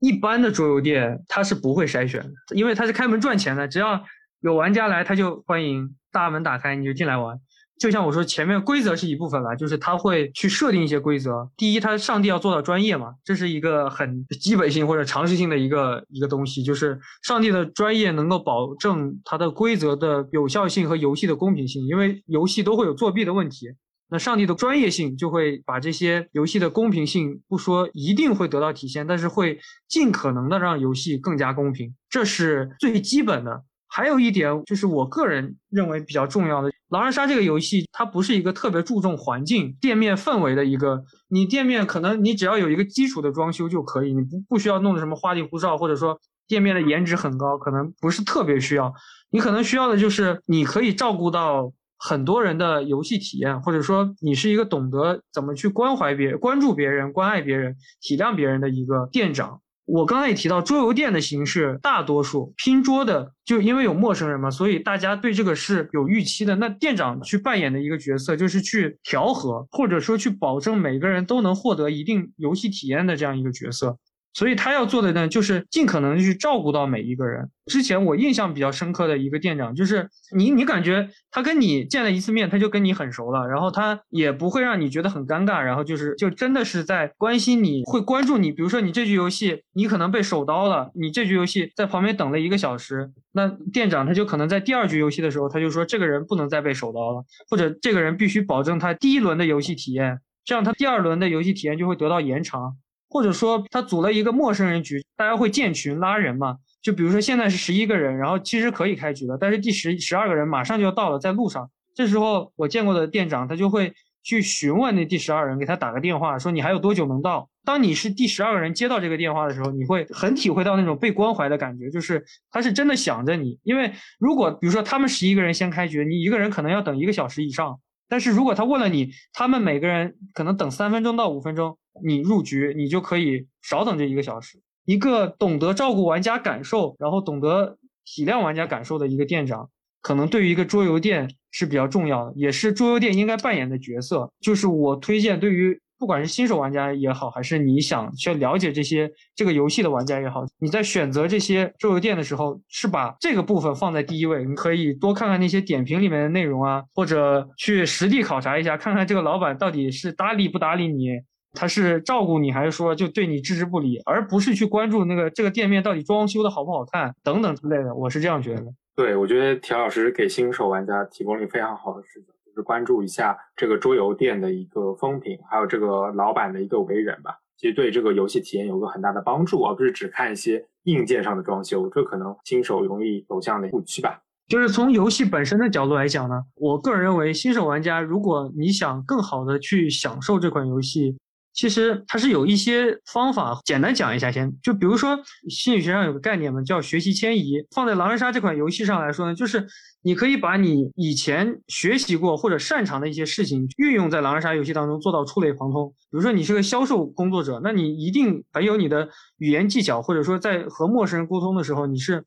一般的桌游店他是不会筛选的，因为他是开门赚钱的，只要有玩家来，他就欢迎大门打开，你就进来玩。就像我说，前面规则是一部分了，就是他会去设定一些规则。第一，他上帝要做到专业嘛，这是一个很基本性或者常识性的一个一个东西，就是上帝的专业能够保证它的规则的有效性和游戏的公平性，因为游戏都会有作弊的问题。那上帝的专业性就会把这些游戏的公平性不说一定会得到体现，但是会尽可能的让游戏更加公平，这是最基本的。还有一点就是我个人认为比较重要的，狼人杀这个游戏它不是一个特别注重环境、店面氛围的一个，你店面可能你只要有一个基础的装修就可以，你不不需要弄得什么花里胡哨，或者说店面的颜值很高，可能不是特别需要。你可能需要的就是你可以照顾到。很多人的游戏体验，或者说你是一个懂得怎么去关怀别、关注别人、关爱别人、体谅别人的一个店长。我刚才也提到，桌游店的形式，大多数拼桌的，就因为有陌生人嘛，所以大家对这个是有预期的。那店长去扮演的一个角色，就是去调和，或者说去保证每个人都能获得一定游戏体验的这样一个角色。所以他要做的呢，就是尽可能去照顾到每一个人。之前我印象比较深刻的一个店长，就是你，你感觉他跟你见了一次面，他就跟你很熟了，然后他也不会让你觉得很尴尬，然后就是就真的是在关心你，会关注你。比如说你这局游戏你可能被手刀了，你这局游戏在旁边等了一个小时，那店长他就可能在第二局游戏的时候，他就说这个人不能再被手刀了，或者这个人必须保证他第一轮的游戏体验，这样他第二轮的游戏体验就会得到延长。或者说他组了一个陌生人局，大家会建群拉人嘛？就比如说现在是十一个人，然后其实可以开局的，但是第十十二个人马上就要到了，在路上。这时候我见过的店长，他就会去询问那第十二人，给他打个电话，说你还有多久能到？当你是第十二个人接到这个电话的时候，你会很体会到那种被关怀的感觉，就是他是真的想着你。因为如果比如说他们十一个人先开局，你一个人可能要等一个小时以上。但是如果他问了你，他们每个人可能等三分钟到五分钟，你入局，你就可以少等这一个小时。一个懂得照顾玩家感受，然后懂得体谅玩家感受的一个店长，可能对于一个桌游店是比较重要的，也是桌游店应该扮演的角色。就是我推荐对于。不管是新手玩家也好，还是你想去了解这些这个游戏的玩家也好，你在选择这些桌游店的时候，是把这个部分放在第一位。你可以多看看那些点评里面的内容啊，或者去实地考察一下，看看这个老板到底是搭理不搭理你，他是照顾你，还是说就对你置之不理，而不是去关注那个这个店面到底装修的好不好看等等之类的。我是这样觉得。对，我觉得田老师给新手玩家提供了非常好的视角。关注一下这个桌游店的一个风评，还有这个老板的一个为人吧，其实对这个游戏体验有个很大的帮助，而不是只看一些硬件上的装修，这可能新手容易走向的误区吧。就是从游戏本身的角度来讲呢，我个人认为，新手玩家如果你想更好的去享受这款游戏。其实它是有一些方法，简单讲一下先。就比如说心理学上有个概念嘛，叫学习迁移。放在狼人杀这款游戏上来说呢，就是你可以把你以前学习过或者擅长的一些事情运用在狼人杀游戏当中，做到触类旁通。比如说你是个销售工作者，那你一定很有你的语言技巧，或者说在和陌生人沟通的时候，你是。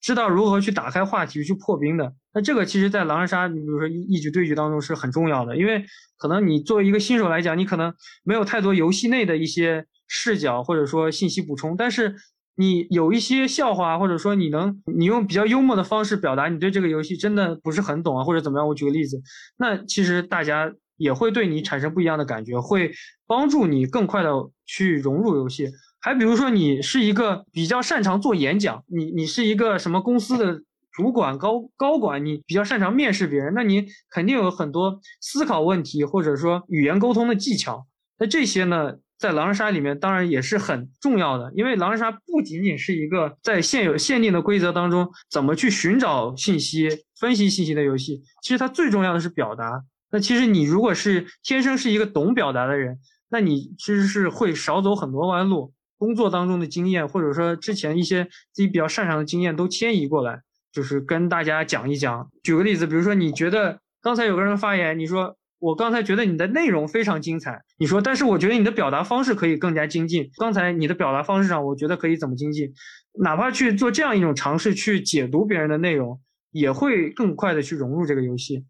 知道如何去打开话题去破冰的，那这个其实，在狼人杀，你比如说一一局对局当中是很重要的，因为可能你作为一个新手来讲，你可能没有太多游戏内的一些视角或者说信息补充，但是你有一些笑话，或者说你能你用比较幽默的方式表达你对这个游戏真的不是很懂啊，或者怎么样？我举个例子，那其实大家也会对你产生不一样的感觉，会帮助你更快的去融入游戏。还比如说，你是一个比较擅长做演讲，你你是一个什么公司的主管高高管，你比较擅长面试别人，那你肯定有很多思考问题或者说语言沟通的技巧。那这些呢，在狼人杀里面当然也是很重要的，因为狼人杀不仅仅是一个在现有限定的规则当中怎么去寻找信息、分析信息的游戏，其实它最重要的是表达。那其实你如果是天生是一个懂表达的人，那你其实是会少走很多弯路。工作当中的经验，或者说之前一些自己比较擅长的经验都迁移过来，就是跟大家讲一讲。举个例子，比如说你觉得刚才有个人发言，你说我刚才觉得你的内容非常精彩，你说但是我觉得你的表达方式可以更加精进。刚才你的表达方式上，我觉得可以怎么精进？哪怕去做这样一种尝试，去解读别人的内容，也会更快的去融入这个游戏。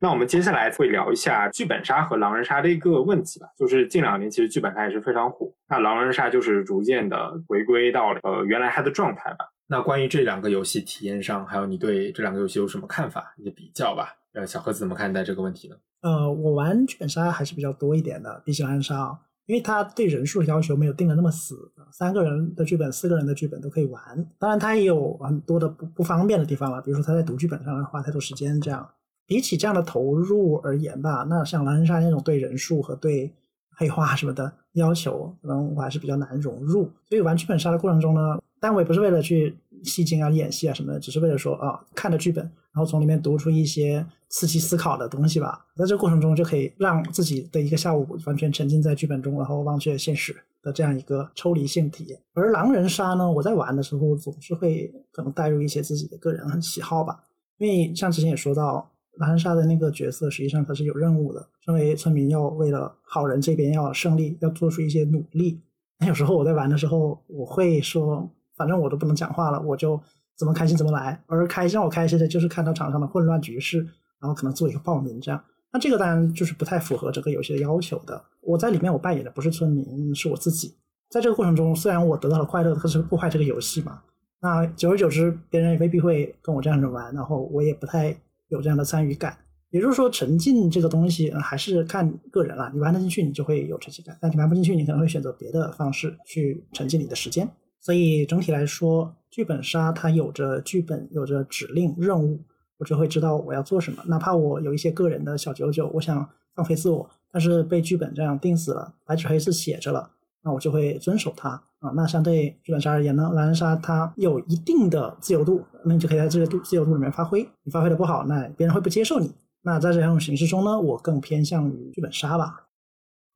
那我们接下来会聊一下剧本杀和狼人杀的一个问题吧。就是近两年其实剧本杀也是非常火，那狼人杀就是逐渐的回归到了呃原来它的状态吧。那关于这两个游戏体验上，还有你对这两个游戏有什么看法？你的比较吧。呃，小何子怎么看待这个问题呢？呃，我玩剧本杀还是比较多一点的，比起狼人杀，因为它对人数的要求没有定的那么死，三个人的剧本、四个人的剧本都可以玩。当然，它也有很多的不不方便的地方了，比如说它在读剧本上花太多时间这样。比起这样的投入而言吧，那像狼人杀那种对人数和对黑化什么的要求，可能我还是比较难融入。所以玩剧本杀的过程中呢，但我也不是为了去戏精啊、演戏啊什么的，只是为了说啊，看着剧本，然后从里面读出一些刺激思考的东西吧。在这过程中就可以让自己的一个下午完全沉浸在剧本中，然后忘却现实的这样一个抽离性体验。而狼人杀呢，我在玩的时候总是会可能带入一些自己的个人喜好吧，因为像之前也说到。狼人杀的那个角色，实际上他是有任务的。身为村民，要为了好人这边要胜利，要做出一些努力。那有时候我在玩的时候，我会说，反正我都不能讲话了，我就怎么开心怎么来。而开让我开心的就是看到场上的混乱局势，然后可能做一个报名这样。那这个当然就是不太符合这个游戏的要求的。我在里面我扮演的不是村民，是我自己。在这个过程中，虽然我得到了快乐，可是破坏这个游戏嘛。那久而久之，别人也未必会跟我这样子玩，然后我也不太。有这样的参与感，也就是说，沉浸这个东西还是看个人了。你玩得进去，你就会有沉浸感；但你玩不进去，你可能会选择别的方式去沉浸你的时间。所以整体来说，剧本杀它有着剧本，有着指令任务，我就会知道我要做什么。哪怕我有一些个人的小九九，我想放飞自我，但是被剧本这样定死了，白纸黑字写着了。那我就会遵守它啊。那相对剧本杀而言呢，狼人杀它有一定的自由度，那你就可以在这个度自由度里面发挥。你发挥的不好，那别人会不接受你。那在这两种形式中呢，我更偏向于剧本杀吧。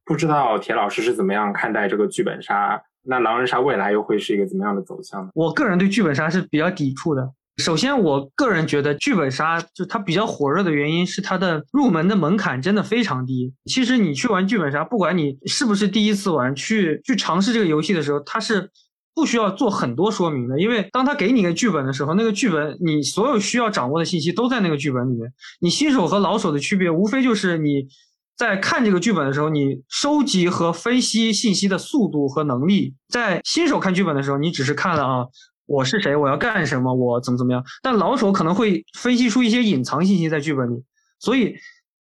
不知道铁老师是怎么样看待这个剧本杀？那狼人杀未来又会是一个怎么样的走向？我个人对剧本杀是比较抵触的。首先，我个人觉得剧本杀就它比较火热的原因是它的入门的门槛真的非常低。其实你去玩剧本杀，不管你是不是第一次玩，去去尝试这个游戏的时候，它是不需要做很多说明的。因为当他给你一个剧本的时候，那个剧本你所有需要掌握的信息都在那个剧本里面。你新手和老手的区别，无非就是你在看这个剧本的时候，你收集和分析信息的速度和能力。在新手看剧本的时候，你只是看了啊。我是谁？我要干什么？我怎么怎么样？但老手可能会分析出一些隐藏信息在剧本里，所以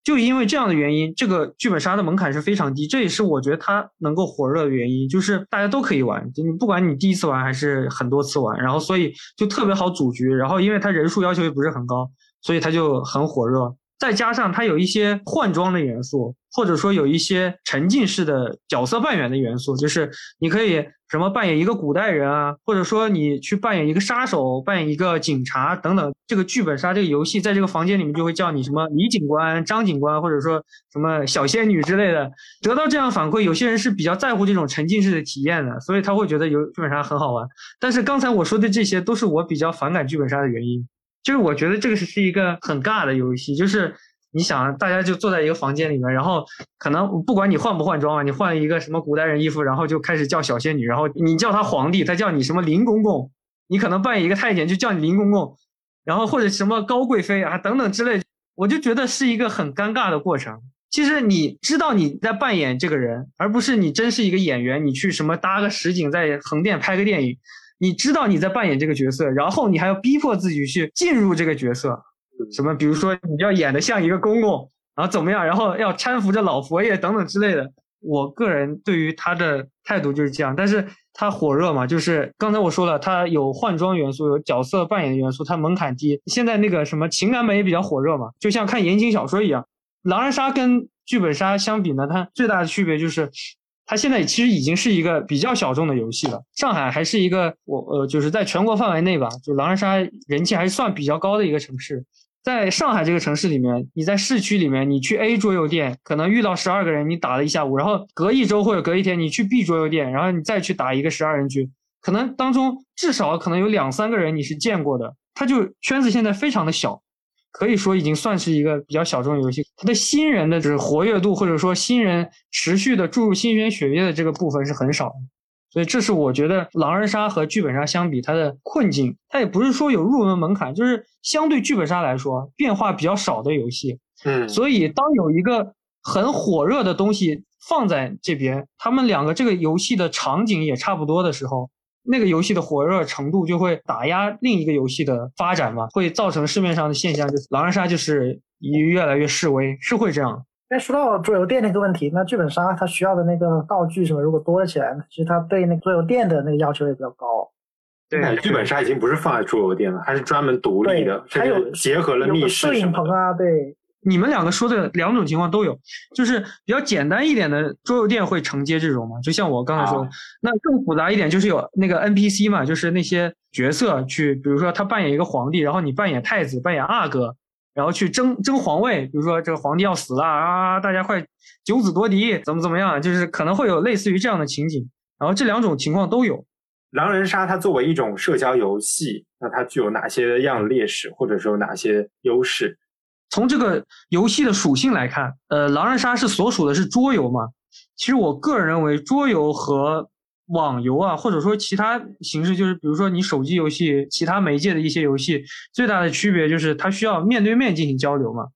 就因为这样的原因，这个剧本杀的门槛是非常低，这也是我觉得它能够火热的原因，就是大家都可以玩，你不管你第一次玩还是很多次玩，然后所以就特别好组局，然后因为它人数要求也不是很高，所以它就很火热。再加上它有一些换装的元素，或者说有一些沉浸式的角色扮演的元素，就是你可以什么扮演一个古代人啊，或者说你去扮演一个杀手、扮演一个警察等等。这个剧本杀这个游戏在这个房间里面就会叫你什么李警官、张警官，或者说什么小仙女之类的。得到这样反馈，有些人是比较在乎这种沉浸式的体验的，所以他会觉得游剧本杀很好玩。但是刚才我说的这些都是我比较反感剧本杀的原因。就是我觉得这个是是一个很尬的游戏，就是你想大家就坐在一个房间里面，然后可能不管你换不换装啊，你换一个什么古代人衣服，然后就开始叫小仙女，然后你叫她皇帝，她叫你什么林公公，你可能扮演一个太监就叫你林公公，然后或者什么高贵妃啊等等之类，我就觉得是一个很尴尬的过程。其实你知道你在扮演这个人，而不是你真是一个演员，你去什么搭个实景在横店拍个电影。你知道你在扮演这个角色，然后你还要逼迫自己去进入这个角色，什么？比如说你要演的像一个公公，然后怎么样？然后要搀扶着老佛爷等等之类的。我个人对于他的态度就是这样，但是他火热嘛，就是刚才我说了，他有换装元素，有角色扮演元素，它门槛低。现在那个什么情感本也比较火热嘛，就像看言情小说一样。狼人杀跟剧本杀相比呢，它最大的区别就是。它现在其实已经是一个比较小众的游戏了。上海还是一个我呃，就是在全国范围内吧，就狼人杀人气还是算比较高的一个城市。在上海这个城市里面，你在市区里面，你去 A 桌游店，可能遇到十二个人，你打了一下午，然后隔一周或者隔一天，你去 B 桌游店，然后你再去打一个十二人局，可能当中至少可能有两三个人你是见过的，它就圈子现在非常的小，可以说已经算是一个比较小众游戏，它的新人的就是活跃度或者说新人持续的注入新鲜血液的这个部分是很少的。所以这是我觉得狼人杀和剧本杀相比它的困境，它也不是说有入门门槛，就是相对剧本杀来说变化比较少的游戏。嗯，所以当有一个很火热的东西放在这边，他们两个这个游戏的场景也差不多的时候，那个游戏的火热程度就会打压另一个游戏的发展嘛，会造成市面上的现象，就是狼人杀就是越来越示威，是会这样。那说到桌游店那个问题，那剧本杀它需要的那个道具什么，如果多了起来呢？其实它对那个桌游店的那个要求也比较高。对，剧本杀已经不是放在桌游店了，它是专门独立的，还有结合了密室摄影棚啊。对，你们两个说的两种情况都有，就是比较简单一点的桌游店会承接这种嘛，就像我刚才说，那更复杂一点就是有那个 NPC 嘛，就是那些角色去，比如说他扮演一个皇帝，然后你扮演太子，扮演阿哥。然后去争争皇位，比如说这个皇帝要死了啊，大家快九子夺嫡，怎么怎么样，就是可能会有类似于这样的情景。然后这两种情况都有。狼人杀它作为一种社交游戏，那它具有哪些样的劣势，或者说哪些优势？从这个游戏的属性来看，呃，狼人杀是所属的是桌游嘛？其实我个人认为，桌游和网游啊，或者说其他形式，就是比如说你手机游戏、其他媒介的一些游戏，最大的区别就是它需要面对面进行交流嘛。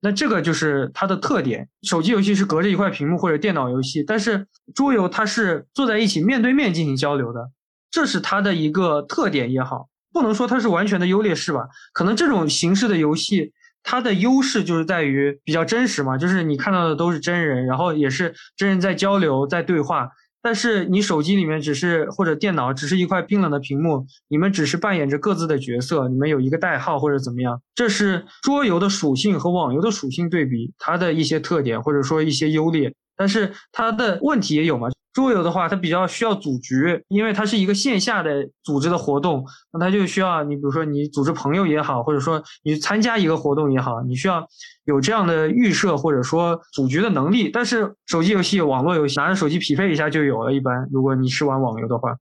那这个就是它的特点。手机游戏是隔着一块屏幕或者电脑游戏，但是桌游它是坐在一起面对面进行交流的，这是它的一个特点也好，不能说它是完全的优劣势吧。可能这种形式的游戏，它的优势就是在于比较真实嘛，就是你看到的都是真人，然后也是真人在交流、在对话。但是你手机里面只是或者电脑只是一块冰冷的屏幕，你们只是扮演着各自的角色，你们有一个代号或者怎么样，这是桌游的属性和网游的属性对比，它的一些特点或者说一些优劣。但是它的问题也有嘛？桌游的话，它比较需要组局，因为它是一个线下的组织的活动，那它就需要你，比如说你组织朋友也好，或者说你参加一个活动也好，你需要有这样的预设或者说组局的能力。但是手机游戏、网络游戏，拿着手机匹配一下就有了。一般如果你是玩网游的话，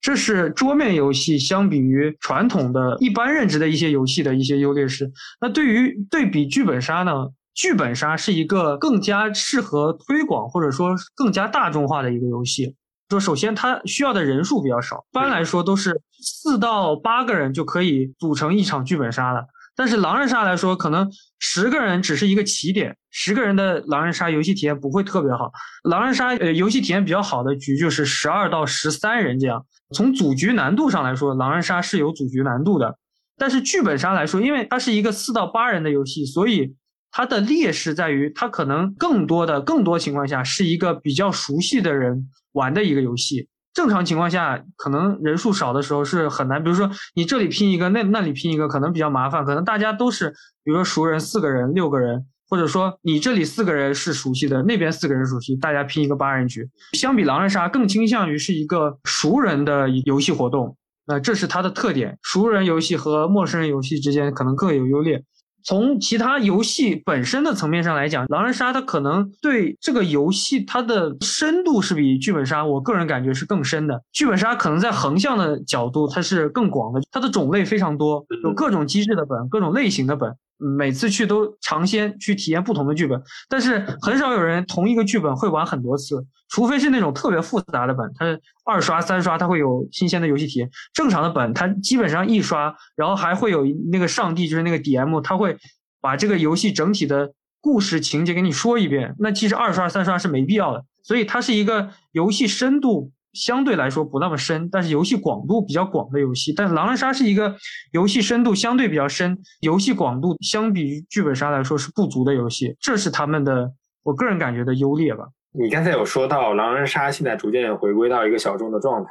这是桌面游戏相比于传统的一般认知的一些游戏的一些优劣势。那对于对比剧本杀呢？剧本杀是一个更加适合推广或者说更加大众化的一个游戏。说首先它需要的人数比较少，一般来说都是四到八个人就可以组成一场剧本杀了。但是狼人杀来说，可能十个人只是一个起点，十个人的狼人杀游戏体验不会特别好。狼人杀呃游戏体验比较好的局就是十二到十三人这样。从组局难度上来说，狼人杀是有组局难度的。但是剧本杀来说，因为它是一个四到八人的游戏，所以。它的劣势在于，它可能更多的、更多情况下是一个比较熟悉的人玩的一个游戏。正常情况下，可能人数少的时候是很难。比如说，你这里拼一个，那那里拼一个，可能比较麻烦。可能大家都是，比如说熟人四个人、六个人，或者说你这里四个人是熟悉的，那边四个人熟悉，大家拼一个八人局。相比狼人杀，更倾向于是一个熟人的游戏活动。那这是它的特点。熟人游戏和陌生人游戏之间可能各有优劣。从其他游戏本身的层面上来讲，狼人杀它可能对这个游戏它的深度是比剧本杀，我个人感觉是更深的。剧本杀可能在横向的角度它是更广的，它的种类非常多，有各种机制的本，各种类型的本。每次去都尝鲜去体验不同的剧本，但是很少有人同一个剧本会玩很多次，除非是那种特别复杂的本，它二刷三刷它会有新鲜的游戏体验。正常的本它基本上一刷，然后还会有那个上帝就是那个 DM，他会把这个游戏整体的故事情节给你说一遍。那其实二刷三刷是没必要的，所以它是一个游戏深度。相对来说不那么深，但是游戏广度比较广的游戏。但是狼人杀是一个游戏深度相对比较深、游戏广度相比于剧本杀来说是不足的游戏，这是他们的我个人感觉的优劣吧。你刚才有说到狼人杀现在逐渐回归到一个小众的状态，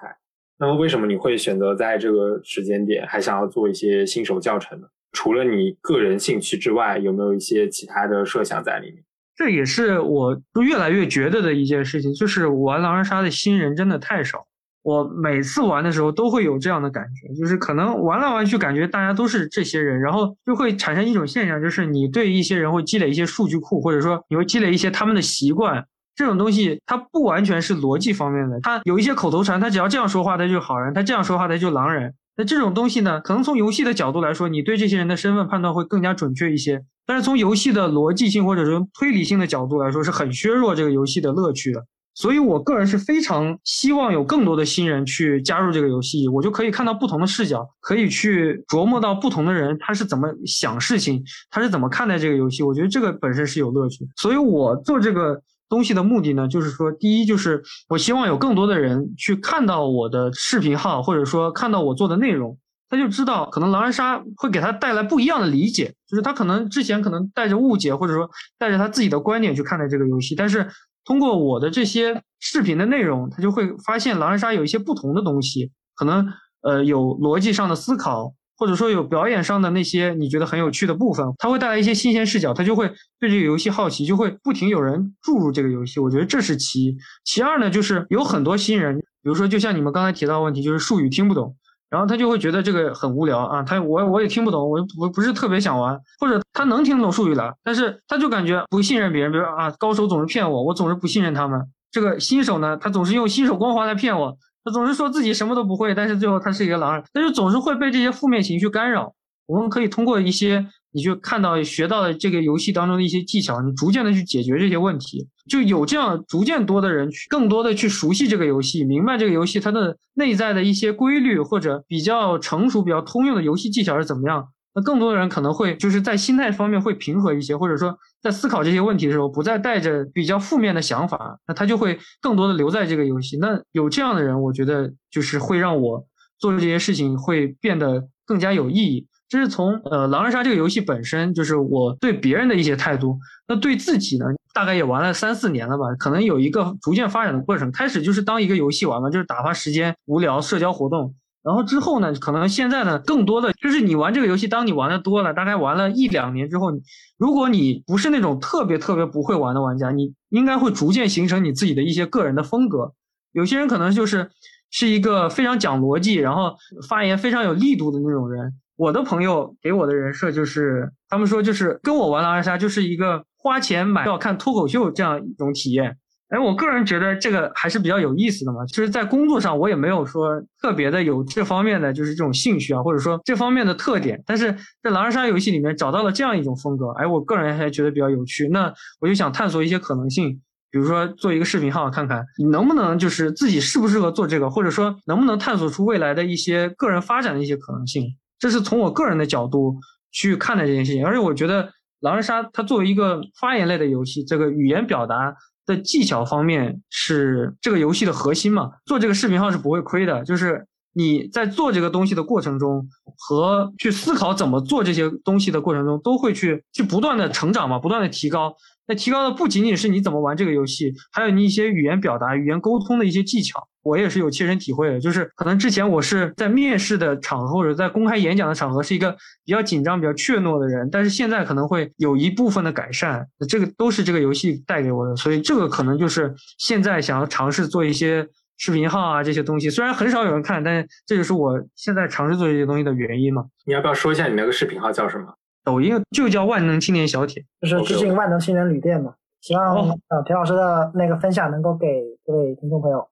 那么为什么你会选择在这个时间点还想要做一些新手教程呢？除了你个人兴趣之外，有没有一些其他的设想在里面？这也是我都越来越觉得的一件事情，就是玩狼人杀的新人真的太少。我每次玩的时候都会有这样的感觉，就是可能玩来玩去，感觉大家都是这些人，然后就会产生一种现象，就是你对一些人会积累一些数据库，或者说你会积累一些他们的习惯。这种东西它不完全是逻辑方面的，它有一些口头禅，他只要这样说话，他就是好人；他这样说话，他就狼人。那这种东西呢，可能从游戏的角度来说，你对这些人的身份判断会更加准确一些。但是从游戏的逻辑性或者说推理性的角度来说，是很削弱这个游戏的乐趣的。所以我个人是非常希望有更多的新人去加入这个游戏，我就可以看到不同的视角，可以去琢磨到不同的人他是怎么想事情，他是怎么看待这个游戏。我觉得这个本身是有乐趣。所以我做这个。东西的目的呢，就是说，第一就是我希望有更多的人去看到我的视频号，或者说看到我做的内容，他就知道可能狼人杀会给他带来不一样的理解，就是他可能之前可能带着误解，或者说带着他自己的观点去看待这个游戏，但是通过我的这些视频的内容，他就会发现狼人杀有一些不同的东西，可能呃有逻辑上的思考。或者说有表演上的那些你觉得很有趣的部分，它会带来一些新鲜视角，他就会对这个游戏好奇，就会不停有人注入这个游戏。我觉得这是其一。其二呢，就是有很多新人，比如说就像你们刚才提到的问题，就是术语听不懂，然后他就会觉得这个很无聊啊，他我我也听不懂，我我不是特别想玩，或者他能听懂术语了，但是他就感觉不信任别人，比如啊高手总是骗我，我总是不信任他们。这个新手呢，他总是用新手光环来骗我。总是说自己什么都不会，但是最后他是一个狼人，但是总是会被这些负面情绪干扰。我们可以通过一些你就看到、学到的这个游戏当中的一些技巧，你逐渐的去解决这些问题。就有这样逐渐多的人去更多的去熟悉这个游戏，明白这个游戏它的内在的一些规律，或者比较成熟、比较通用的游戏技巧是怎么样。那更多的人可能会就是在心态方面会平和一些，或者说在思考这些问题的时候，不再带着比较负面的想法，那他就会更多的留在这个游戏。那有这样的人，我觉得就是会让我做这些事情会变得更加有意义。这是从呃狼人杀这个游戏本身，就是我对别人的一些态度。那对自己呢，大概也玩了三四年了吧，可能有一个逐渐发展的过程。开始就是当一个游戏玩嘛，就是打发时间、无聊、社交活动。然后之后呢，可能现在呢，更多的就是你玩这个游戏，当你玩的多了，大概玩了一两年之后，如果你不是那种特别特别不会玩的玩家，你应该会逐渐形成你自己的一些个人的风格。有些人可能就是是一个非常讲逻辑，然后发言非常有力度的那种人。我的朋友给我的人设就是，他们说就是跟我玩狼人杀就是一个花钱买票看脱口秀这样一种体验。哎，我个人觉得这个还是比较有意思的嘛。就是在工作上，我也没有说特别的有这方面的就是这种兴趣啊，或者说这方面的特点。但是在狼人杀游戏里面找到了这样一种风格，哎，我个人还觉得比较有趣。那我就想探索一些可能性，比如说做一个视频号，看看你能不能就是自己适不适合做这个，或者说能不能探索出未来的一些个人发展的一些可能性。这是从我个人的角度去看待这件事情。而且我觉得狼人杀它作为一个发言类的游戏，这个语言表达。的技巧方面是这个游戏的核心嘛？做这个视频号是不会亏的，就是你在做这个东西的过程中和去思考怎么做这些东西的过程中，都会去去不断的成长嘛，不断的提高。那提高的不仅仅是你怎么玩这个游戏，还有你一些语言表达、语言沟通的一些技巧。我也是有切身体会的，就是可能之前我是在面试的场合或者在公开演讲的场合是一个比较紧张、比较怯懦的人，但是现在可能会有一部分的改善。这个都是这个游戏带给我的，所以这个可能就是现在想要尝试做一些视频号啊这些东西，虽然很少有人看，但这就是我现在尝试做这些东西的原因嘛。你要不要说一下你那个视频号叫什么？抖音就叫万能青年小铁，就是致敬万能青年旅店嘛。希望呃田老师的那个分享能够给各位听众朋友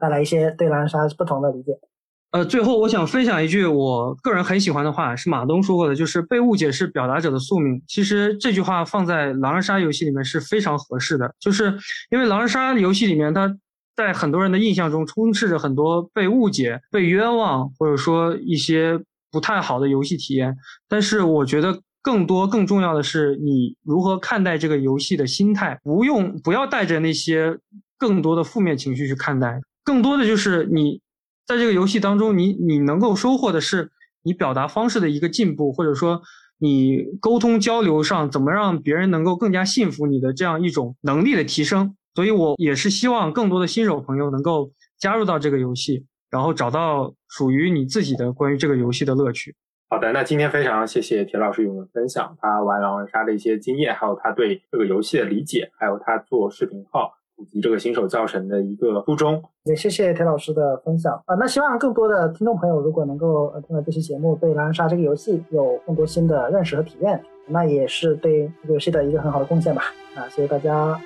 带来一些对狼人杀不同的理解。呃，最后我想分享一句我个人很喜欢的话，是马东说过的，就是被误解是表达者的宿命。其实这句话放在狼人杀游戏里面是非常合适的，就是因为狼人杀游戏里面，它在很多人的印象中充斥着很多被误解、被冤枉，或者说一些不太好的游戏体验。但是我觉得。更多更重要的是，你如何看待这个游戏的心态，不用不要带着那些更多的负面情绪去看待，更多的就是你在这个游戏当中，你你能够收获的是你表达方式的一个进步，或者说你沟通交流上怎么让别人能够更加信服你的这样一种能力的提升。所以我也是希望更多的新手朋友能够加入到这个游戏，然后找到属于你自己的关于这个游戏的乐趣。好的，那今天非常谢谢铁老师与我们分享他玩狼人杀的一些经验，还有他对这个游戏的理解，还有他做视频号以及这个新手教程的一个初衷。也谢谢田老师的分享啊！那希望更多的听众朋友如果能够呃听了这期节目，对狼人杀这个游戏有更多新的认识和体验，那也是对这个游戏的一个很好的贡献吧！啊，谢谢大家。